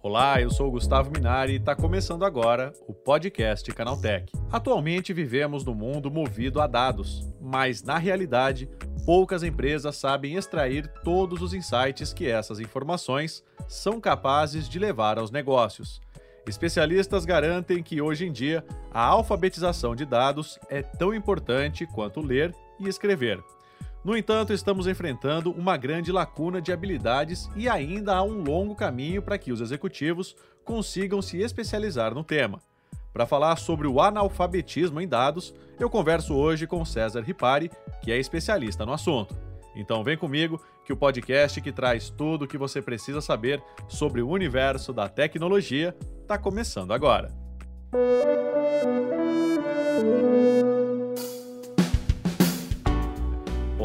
Olá, eu sou Gustavo Minari e está começando agora o podcast Canaltech. Atualmente vivemos num mundo movido a dados, mas na realidade, poucas empresas sabem extrair todos os insights que essas informações são capazes de levar aos negócios. Especialistas garantem que hoje em dia a alfabetização de dados é tão importante quanto ler e escrever. No entanto, estamos enfrentando uma grande lacuna de habilidades e ainda há um longo caminho para que os executivos consigam se especializar no tema. Para falar sobre o analfabetismo em dados, eu converso hoje com César Ripari, que é especialista no assunto. Então vem comigo que o podcast que traz tudo o que você precisa saber sobre o universo da tecnologia está começando agora.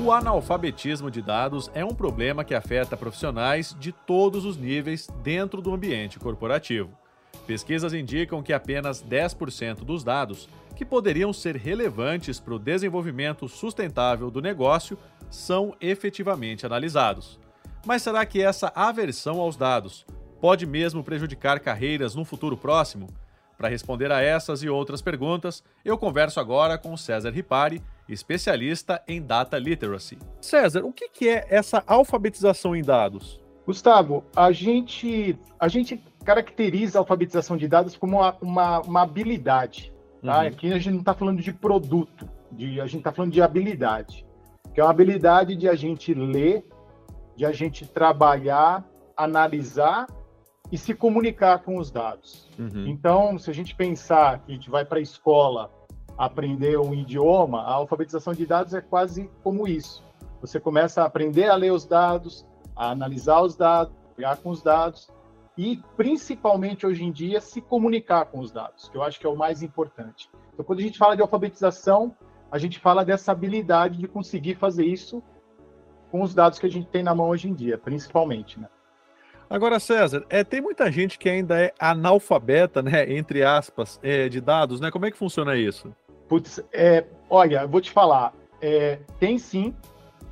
O analfabetismo de dados é um problema que afeta profissionais de todos os níveis dentro do ambiente corporativo. Pesquisas indicam que apenas 10% dos dados que poderiam ser relevantes para o desenvolvimento sustentável do negócio são efetivamente analisados. Mas será que essa aversão aos dados pode mesmo prejudicar carreiras no futuro próximo? Para responder a essas e outras perguntas, eu converso agora com César Ripari, especialista em Data Literacy. César, o que é essa alfabetização em dados? Gustavo, a gente, a gente caracteriza a alfabetização de dados como uma, uma, uma habilidade. Tá? Uhum. Aqui a gente não está falando de produto, de, a gente está falando de habilidade. Que é uma habilidade de a gente ler, de a gente trabalhar, analisar e se comunicar com os dados. Uhum. Então, se a gente pensar que a gente vai para a escola aprender um idioma, a alfabetização de dados é quase como isso. Você começa a aprender a ler os dados, a analisar os dados, pegar com os dados e, principalmente hoje em dia, se comunicar com os dados, que eu acho que é o mais importante. Então, quando a gente fala de alfabetização, a gente fala dessa habilidade de conseguir fazer isso com os dados que a gente tem na mão hoje em dia, principalmente, né? Agora, César, é, tem muita gente que ainda é analfabeta, né, entre aspas, é, de dados, né? Como é que funciona isso? Putz, é, olha, vou te falar, é, tem sim,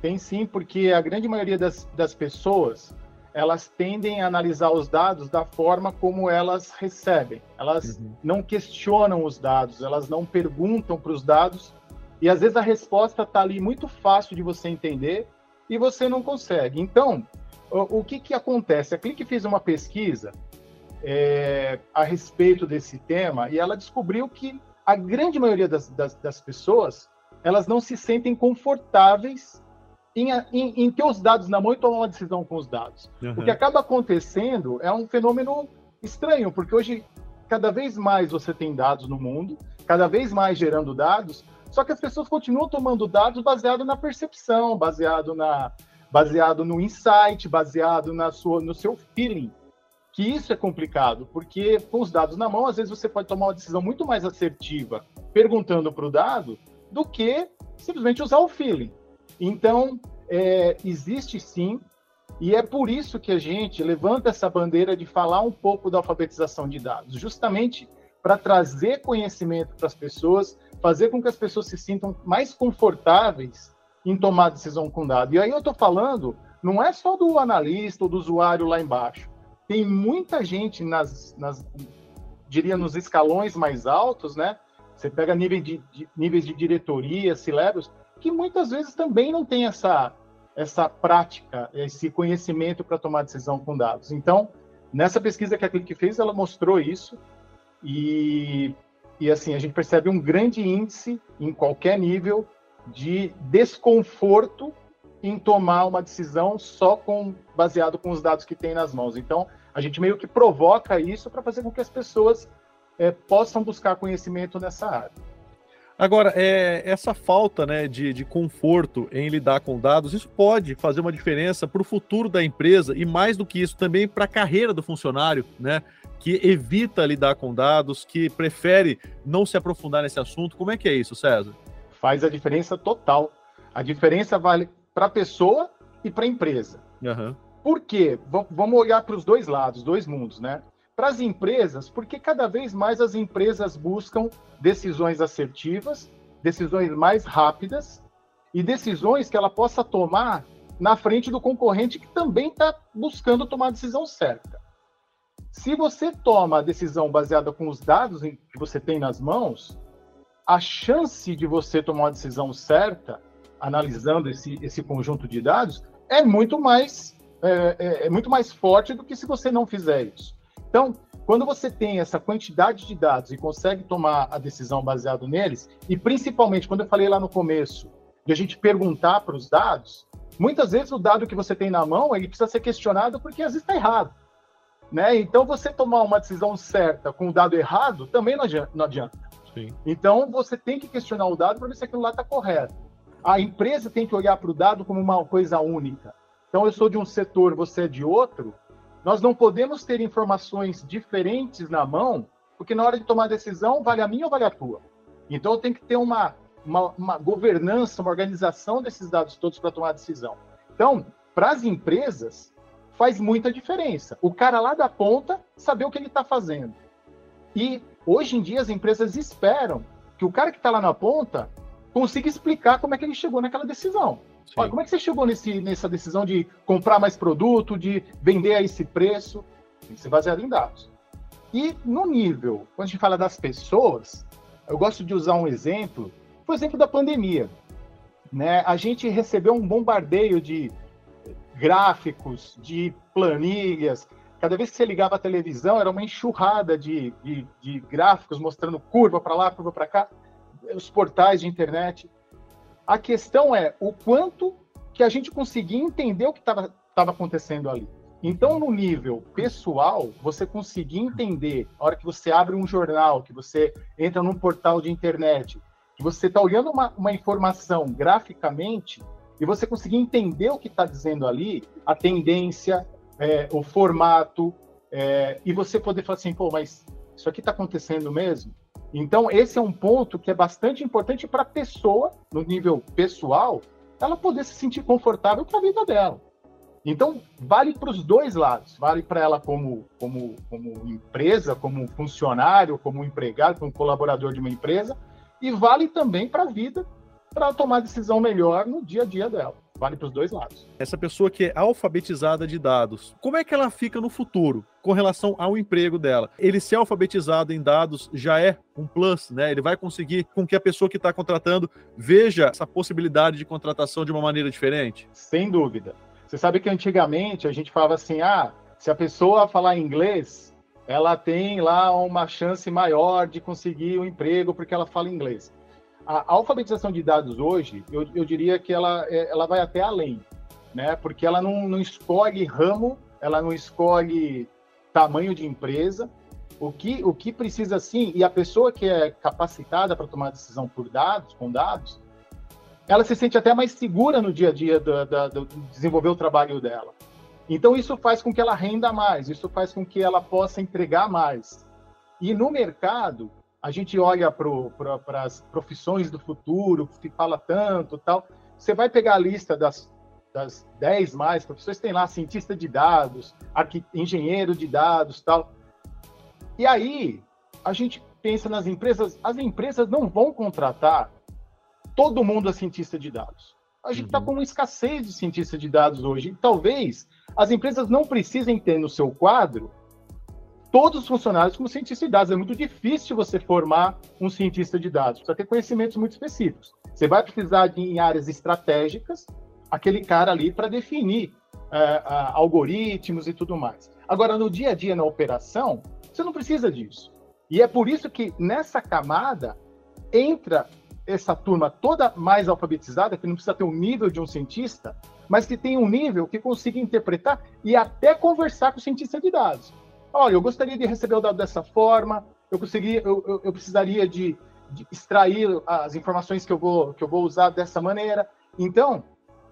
tem sim, porque a grande maioria das, das pessoas, elas tendem a analisar os dados da forma como elas recebem. Elas uhum. não questionam os dados, elas não perguntam para os dados, e às vezes a resposta está ali muito fácil de você entender e você não consegue. Então, o, o que, que acontece? A Clique fez uma pesquisa é, a respeito desse tema e ela descobriu que a grande maioria das, das, das pessoas elas não se sentem confortáveis em, em, em, ter os dados na mão e tomar uma decisão com os dados. Uhum. O que acaba acontecendo é um fenômeno estranho, porque hoje cada vez mais você tem dados no mundo, cada vez mais gerando dados, só que as pessoas continuam tomando dados baseado na percepção, baseado na, baseado no insight, baseado na sua, no seu feeling. Que isso é complicado, porque com os dados na mão, às vezes você pode tomar uma decisão muito mais assertiva perguntando para o dado do que simplesmente usar o feeling. Então, é, existe sim, e é por isso que a gente levanta essa bandeira de falar um pouco da alfabetização de dados, justamente para trazer conhecimento para as pessoas, fazer com que as pessoas se sintam mais confortáveis em tomar decisão com dado. E aí eu estou falando, não é só do analista ou do usuário lá embaixo. Tem muita gente nas, nas diria, nos escalões mais altos, né? Você pega nível de, de, níveis de diretoria, celebros, que muitas vezes também não tem essa, essa prática, esse conhecimento para tomar decisão com dados. Então, nessa pesquisa que a Click fez, ela mostrou isso e, e assim, a gente percebe um grande índice em qualquer nível de desconforto em tomar uma decisão só com baseado com os dados que tem nas mãos. Então, a gente meio que provoca isso para fazer com que as pessoas é, possam buscar conhecimento nessa área. Agora, é, essa falta né, de, de conforto em lidar com dados, isso pode fazer uma diferença para o futuro da empresa e, mais do que isso, também para a carreira do funcionário, né? Que evita lidar com dados, que prefere não se aprofundar nesse assunto. Como é que é isso, César? Faz a diferença total. A diferença vale para a pessoa e para a empresa. Uhum. Por quê? V vamos olhar para os dois lados, dois mundos, né? para as empresas, porque cada vez mais as empresas buscam decisões assertivas, decisões mais rápidas e decisões que ela possa tomar na frente do concorrente que também está buscando tomar a decisão certa. Se você toma a decisão baseada com os dados que você tem nas mãos, a chance de você tomar uma decisão certa, analisando esse, esse conjunto de dados, é muito mais é, é, é muito mais forte do que se você não fizer isso. Então, quando você tem essa quantidade de dados e consegue tomar a decisão baseado neles, e principalmente quando eu falei lá no começo, de a gente perguntar para os dados, muitas vezes o dado que você tem na mão ele precisa ser questionado porque às vezes está errado. Né? Então, você tomar uma decisão certa com o dado errado também não adianta. Não adianta. Então, você tem que questionar o dado para ver se aquilo lá está correto. A empresa tem que olhar para o dado como uma coisa única. Então, eu sou de um setor, você é de outro nós não podemos ter informações diferentes na mão, porque na hora de tomar decisão, vale a minha ou vale a tua? Então, tenho que ter uma, uma, uma governança, uma organização desses dados todos para tomar decisão. Então, para as empresas, faz muita diferença. O cara lá da ponta saber o que ele está fazendo. E hoje em dia as empresas esperam que o cara que está lá na ponta consiga explicar como é que ele chegou naquela decisão. Olha, como é que você chegou nesse, nessa decisão de comprar mais produto, de vender a esse preço? Tem que ser baseado em dados. E no nível, quando a gente fala das pessoas, eu gosto de usar um exemplo, por exemplo da pandemia. Né? A gente recebeu um bombardeio de gráficos, de planilhas. Cada vez que você ligava a televisão, era uma enxurrada de, de, de gráficos mostrando curva para lá, curva para cá, os portais de internet. A questão é o quanto que a gente conseguia entender o que estava acontecendo ali. Então, no nível pessoal, você conseguir entender, a hora que você abre um jornal, que você entra num portal de internet, que você está olhando uma, uma, informação graficamente, e você conseguir entender o que está dizendo ali, a tendência, é, o formato, é, e você poder falar assim, pô, mas isso aqui está acontecendo mesmo? Então, esse é um ponto que é bastante importante para a pessoa, no nível pessoal, ela poder se sentir confortável com a vida dela. Então, vale para os dois lados. Vale para ela como, como, como empresa, como funcionário, como empregado, como colaborador de uma empresa, e vale também para a vida, para tomar decisão melhor no dia a dia dela. Vale para os dois lados. Essa pessoa que é alfabetizada de dados, como é que ela fica no futuro com relação ao emprego dela? Ele ser alfabetizado em dados já é um plus, né? Ele vai conseguir com que a pessoa que está contratando veja essa possibilidade de contratação de uma maneira diferente? Sem dúvida. Você sabe que antigamente a gente falava assim: ah, se a pessoa falar inglês, ela tem lá uma chance maior de conseguir um emprego porque ela fala inglês a alfabetização de dados hoje, eu, eu diria que ela, é, ela vai até além, né? Porque ela não, não escolhe ramo, ela não escolhe tamanho de empresa. O que, o que precisa sim, e a pessoa que é capacitada para tomar decisão por dados, com dados, ela se sente até mais segura no dia a dia do, do, do desenvolver o trabalho dela. Então, isso faz com que ela renda mais, isso faz com que ela possa entregar mais. E no mercado, a gente olha para as profissões do futuro, que fala tanto tal. Você vai pegar a lista das, das 10 mais profissões, tem lá cientista de dados, engenheiro de dados tal. E aí, a gente pensa nas empresas, as empresas não vão contratar todo mundo a cientista de dados. A gente está uhum. com uma escassez de cientista de dados hoje. E talvez as empresas não precisem ter no seu quadro todos os funcionários como cientista de dados. É muito difícil você formar um cientista de dados, precisa ter conhecimentos muito específicos. Você vai precisar de, em áreas estratégicas, aquele cara ali para definir é, algoritmos e tudo mais. Agora, no dia a dia, na operação, você não precisa disso. E é por isso que nessa camada entra essa turma toda mais alfabetizada, que não precisa ter o nível de um cientista, mas que tem um nível que consiga interpretar e até conversar com o cientista de dados olha, eu gostaria de receber o dado dessa forma, eu, conseguiria, eu, eu, eu precisaria de, extrair as informações que eu vou, que eu vou usar dessa maneira. Então,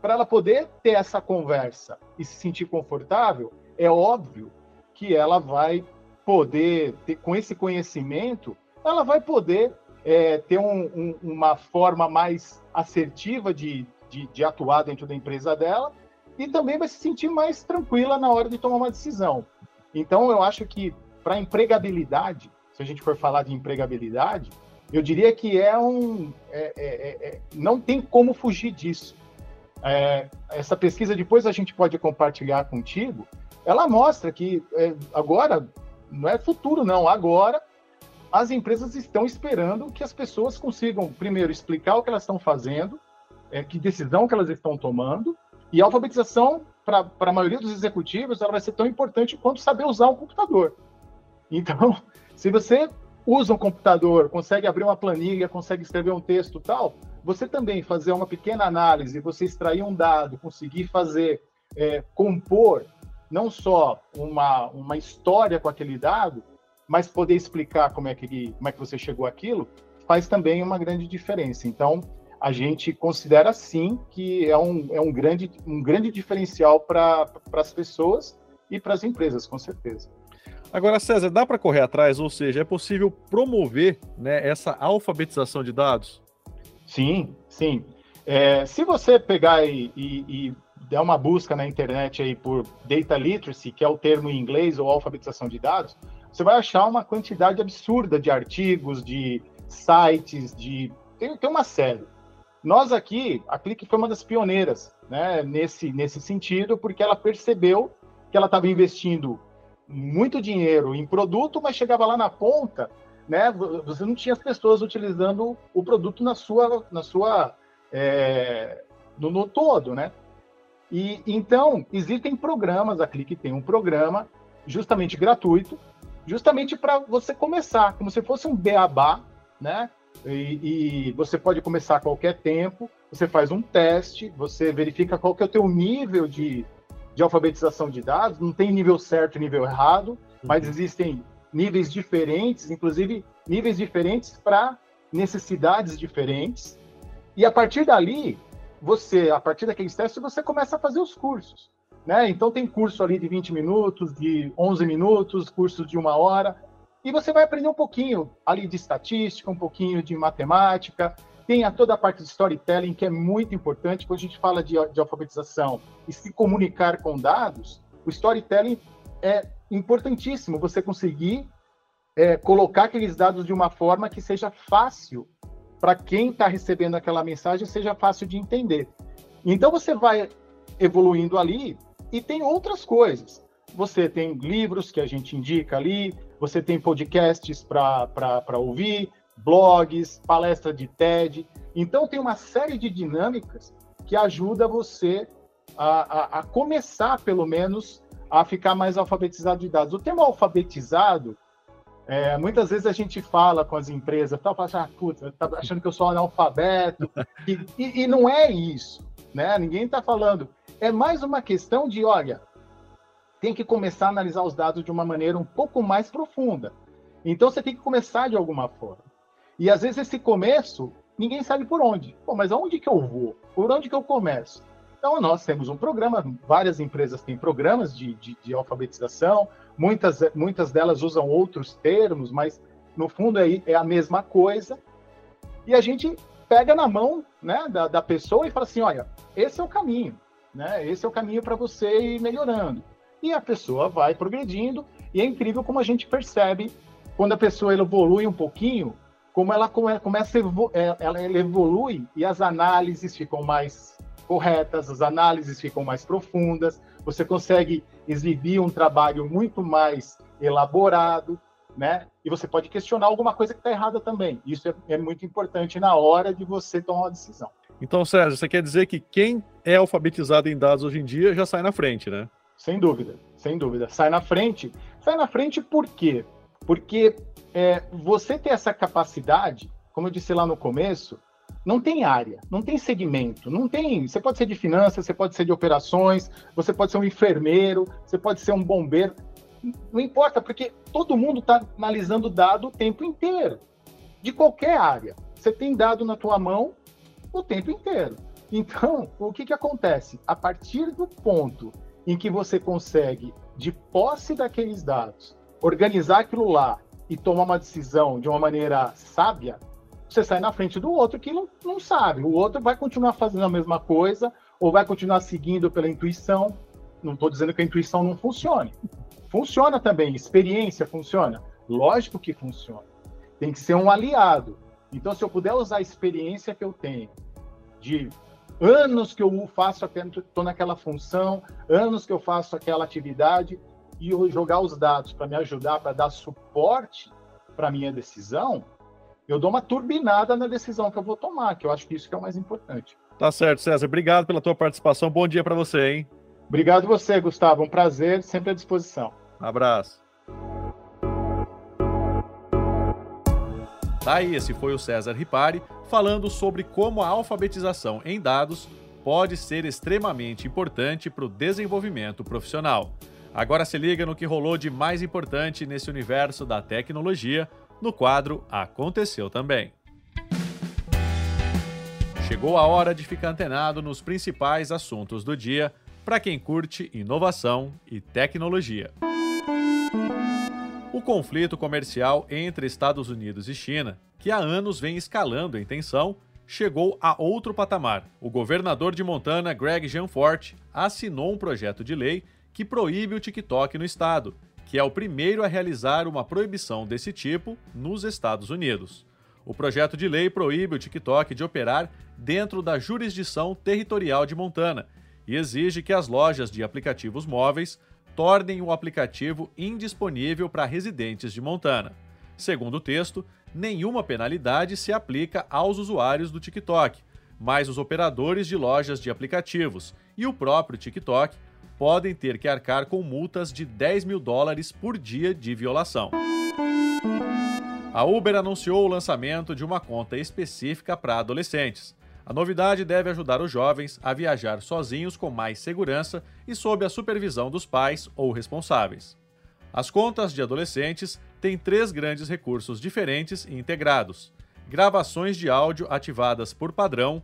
para ela poder ter essa conversa e se sentir confortável, é óbvio que ela vai poder, ter, com esse conhecimento, ela vai poder é, ter um, um, uma forma mais assertiva de, de, de atuar dentro da empresa dela e também vai se sentir mais tranquila na hora de tomar uma decisão. Então, eu acho que para empregabilidade, se a gente for falar de empregabilidade, eu diria que é um. É, é, é, é não tem como fugir disso. É, essa pesquisa, depois a gente pode compartilhar contigo, ela mostra que é, agora, não é futuro, não, agora as empresas estão esperando que as pessoas consigam, primeiro, explicar o que elas estão fazendo, que decisão que elas estão tomando, e a alfabetização, para a maioria dos executivos, ela vai ser tão importante quanto saber usar um computador. Então, se você usa um computador, consegue abrir uma planilha, consegue escrever um texto tal, você também fazer uma pequena análise, você extrair um dado, conseguir fazer, é, compor não só uma, uma história com aquele dado, mas poder explicar como é, que, como é que você chegou àquilo, faz também uma grande diferença. Então, a gente considera sim que é um, é um, grande, um grande diferencial para as pessoas e para as empresas, com certeza. Agora, César, dá para correr atrás? Ou seja, é possível promover né, essa alfabetização de dados? Sim, sim. É, se você pegar e, e, e, der uma busca na internet aí por data literacy, que é o termo em inglês, ou alfabetização de dados, você vai achar uma quantidade absurda de artigos, de sites, de. Tem, tem uma série. Nós aqui, a Clique foi uma das pioneiras né, nesse, nesse sentido, porque ela percebeu que ela estava investindo muito dinheiro em produto, mas chegava lá na ponta, né? Você não tinha as pessoas utilizando o produto na sua, na sua, é, no, no, todo, né? E então existem programas, a Clique tem um programa justamente gratuito, justamente para você começar, como se fosse um beabá, né? E, e, você pode começar a qualquer tempo. Você faz um teste, você verifica qual que é o teu nível de, de alfabetização de dados, não tem nível certo e nível errado, uhum. mas existem níveis diferentes, inclusive níveis diferentes para necessidades diferentes. E a partir dali, você, a partir daqueles testes, você começa a fazer os cursos. Né? Então tem curso ali de 20 minutos, de 11 minutos, curso de uma hora, e você vai aprender um pouquinho ali de estatística, um pouquinho de matemática, tem a toda a parte de storytelling, que é muito importante. Quando a gente fala de, de alfabetização e se comunicar com dados, o storytelling é importantíssimo. Você conseguir é, colocar aqueles dados de uma forma que seja fácil para quem está recebendo aquela mensagem, seja fácil de entender. Então você vai evoluindo ali e tem outras coisas. Você tem livros que a gente indica ali, você tem podcasts para ouvir, blogs, palestra de TED. Então, tem uma série de dinâmicas que ajuda você a, a, a começar, pelo menos, a ficar mais alfabetizado de dados. O termo alfabetizado, é, muitas vezes a gente fala com as empresas, tá, fala assim, ah, puta, tá achando que eu sou analfabeto, e, e, e não é isso, né? Ninguém está falando. É mais uma questão de, olha, tem que começar a analisar os dados de uma maneira um pouco mais profunda. Então você tem que começar de alguma forma. E às vezes esse começo, ninguém sabe por onde. Pô, mas aonde que eu vou? Por onde que eu começo? Então nós temos um programa, várias empresas têm programas de, de, de alfabetização, muitas, muitas delas usam outros termos, mas no fundo é, é a mesma coisa. E a gente pega na mão né, da, da pessoa e fala assim, olha, esse é o caminho, né? Esse é o caminho para você ir melhorando. E a pessoa vai progredindo, e é incrível como a gente percebe quando a pessoa evolui um pouquinho, como ela começa é, ela evolui e as análises ficam mais corretas, as análises ficam mais profundas, você consegue exibir um trabalho muito mais elaborado, né? E você pode questionar alguma coisa que está errada também. Isso é, é, muito importante na hora de você tomar uma decisão. Então, Sérgio, você quer dizer que quem é alfabetizado em dados hoje em dia já sai na frente, né? Sem dúvida, sem dúvida. Sai na frente. Sai na frente por quê? Porque é, você ter essa capacidade, como eu disse lá no começo, não tem área, não tem segmento, não tem. Você pode ser de finanças, você pode ser de operações, você pode ser um enfermeiro, você pode ser um bombeiro. Não importa, porque todo mundo está analisando dado o tempo inteiro. de qualquer área. Você tem dado na tua mão o tempo inteiro. Então, o que, que acontece? A partir do ponto em que você consegue, de posse daqueles dados, organizar aquilo lá e tomar uma decisão de uma maneira sábia, você sai na frente do outro que não, não sabe. O outro vai continuar fazendo a mesma coisa ou vai continuar seguindo pela intuição. Não estou dizendo que a intuição não funcione. Funciona também, experiência funciona. Lógico que funciona. Tem que ser um aliado. Então, se eu puder usar a experiência que eu tenho de anos que eu faço, estou naquela função, anos que eu faço aquela atividade, e eu jogar os dados para me ajudar, para dar suporte para minha decisão, eu dou uma turbinada na decisão que eu vou tomar, que eu acho que isso que é o mais importante. Tá certo, César. Obrigado pela tua participação. Bom dia para você, hein? Obrigado você, Gustavo. Um prazer, sempre à disposição. abraço. Tá aí, esse foi o César Ripari falando sobre como a alfabetização em dados pode ser extremamente importante para o desenvolvimento profissional. Agora se liga no que rolou de mais importante nesse universo da tecnologia no quadro Aconteceu Também. Chegou a hora de ficar antenado nos principais assuntos do dia para quem curte inovação e tecnologia. O conflito comercial entre Estados Unidos e China, que há anos vem escalando em tensão, chegou a outro patamar. O governador de Montana, Greg Gianforte, assinou um projeto de lei que proíbe o TikTok no estado, que é o primeiro a realizar uma proibição desse tipo nos Estados Unidos. O projeto de lei proíbe o TikTok de operar dentro da jurisdição territorial de Montana e exige que as lojas de aplicativos móveis tornem o aplicativo indisponível para residentes de Montana. Segundo o texto, nenhuma penalidade se aplica aos usuários do TikTok, mas os operadores de lojas de aplicativos e o próprio TikTok podem ter que arcar com multas de 10 mil dólares por dia de violação. A Uber anunciou o lançamento de uma conta específica para adolescentes. A novidade deve ajudar os jovens a viajar sozinhos com mais segurança e sob a supervisão dos pais ou responsáveis. As contas de adolescentes têm três grandes recursos diferentes e integrados: gravações de áudio ativadas por padrão,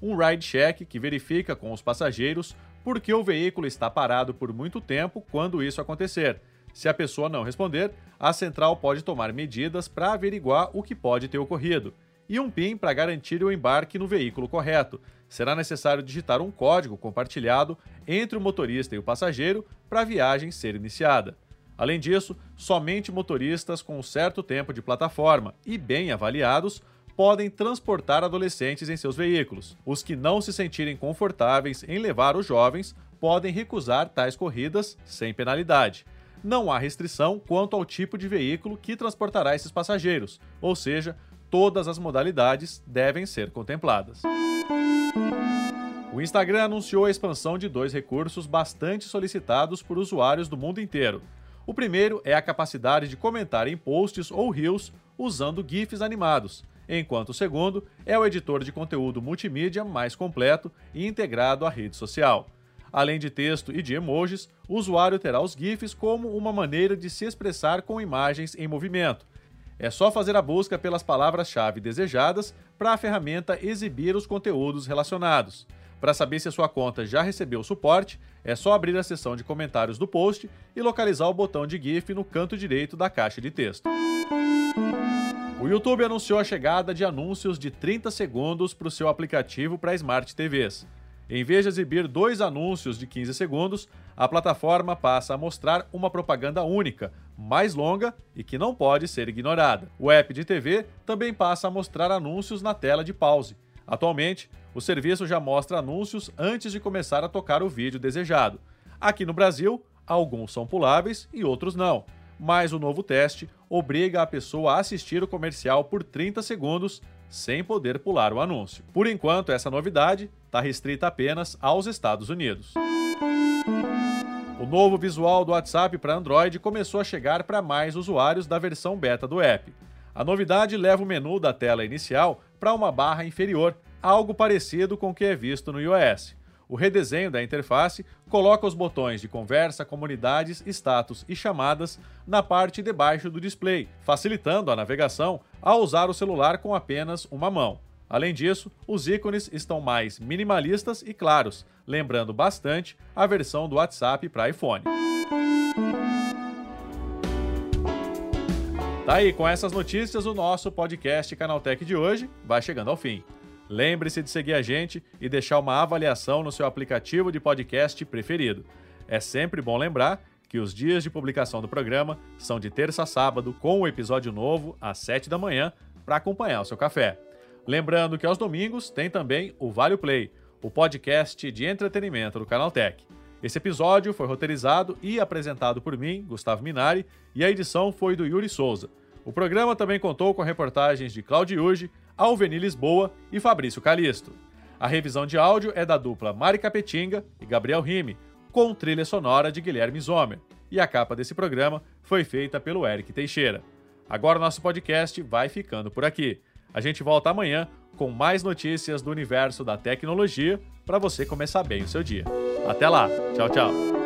um ride check que verifica com os passageiros por que o veículo está parado por muito tempo quando isso acontecer. Se a pessoa não responder, a central pode tomar medidas para averiguar o que pode ter ocorrido e um PIN para garantir o embarque no veículo correto. Será necessário digitar um código compartilhado entre o motorista e o passageiro para a viagem ser iniciada. Além disso, somente motoristas com um certo tempo de plataforma e bem avaliados podem transportar adolescentes em seus veículos. Os que não se sentirem confortáveis em levar os jovens podem recusar tais corridas sem penalidade. Não há restrição quanto ao tipo de veículo que transportará esses passageiros, ou seja, todas as modalidades devem ser contempladas. O Instagram anunciou a expansão de dois recursos bastante solicitados por usuários do mundo inteiro. O primeiro é a capacidade de comentar em posts ou reels usando GIFs animados, enquanto o segundo é o editor de conteúdo multimídia mais completo e integrado à rede social. Além de texto e de emojis, o usuário terá os GIFs como uma maneira de se expressar com imagens em movimento, é só fazer a busca pelas palavras-chave desejadas para a ferramenta exibir os conteúdos relacionados. Para saber se a sua conta já recebeu suporte, é só abrir a seção de comentários do post e localizar o botão de GIF no canto direito da caixa de texto. O YouTube anunciou a chegada de anúncios de 30 segundos para o seu aplicativo para Smart TVs. Em vez de exibir dois anúncios de 15 segundos, a plataforma passa a mostrar uma propaganda única, mais longa e que não pode ser ignorada. O app de TV também passa a mostrar anúncios na tela de pause. Atualmente, o serviço já mostra anúncios antes de começar a tocar o vídeo desejado. Aqui no Brasil, alguns são puláveis e outros não, mas o novo teste obriga a pessoa a assistir o comercial por 30 segundos sem poder pular o anúncio. Por enquanto, essa novidade está restrita apenas aos Estados Unidos. O novo visual do WhatsApp para Android começou a chegar para mais usuários da versão beta do app. A novidade leva o menu da tela inicial para uma barra inferior, algo parecido com o que é visto no iOS. O redesenho da interface coloca os botões de conversa, comunidades, status e chamadas na parte de baixo do display, facilitando a navegação ao usar o celular com apenas uma mão. Além disso, os ícones estão mais minimalistas e claros, lembrando bastante a versão do WhatsApp para iPhone. Tá aí, com essas notícias, o nosso podcast Canaltech de hoje vai chegando ao fim. Lembre-se de seguir a gente e deixar uma avaliação no seu aplicativo de podcast preferido. É sempre bom lembrar que os dias de publicação do programa são de terça a sábado, com o um episódio novo às 7 da manhã, para acompanhar o seu café. Lembrando que aos domingos tem também o Vale Play, o podcast de entretenimento do Canaltech. Esse episódio foi roteirizado e apresentado por mim, Gustavo Minari, e a edição foi do Yuri Souza. O programa também contou com reportagens de Claudio Uge, Alveni Lisboa e Fabrício Calisto. A revisão de áudio é da dupla Mari Capetinga e Gabriel Rime, com trilha sonora de Guilherme Zomer. E a capa desse programa foi feita pelo Eric Teixeira. Agora nosso podcast vai ficando por aqui. A gente volta amanhã com mais notícias do universo da tecnologia para você começar bem o seu dia. Até lá. Tchau, tchau.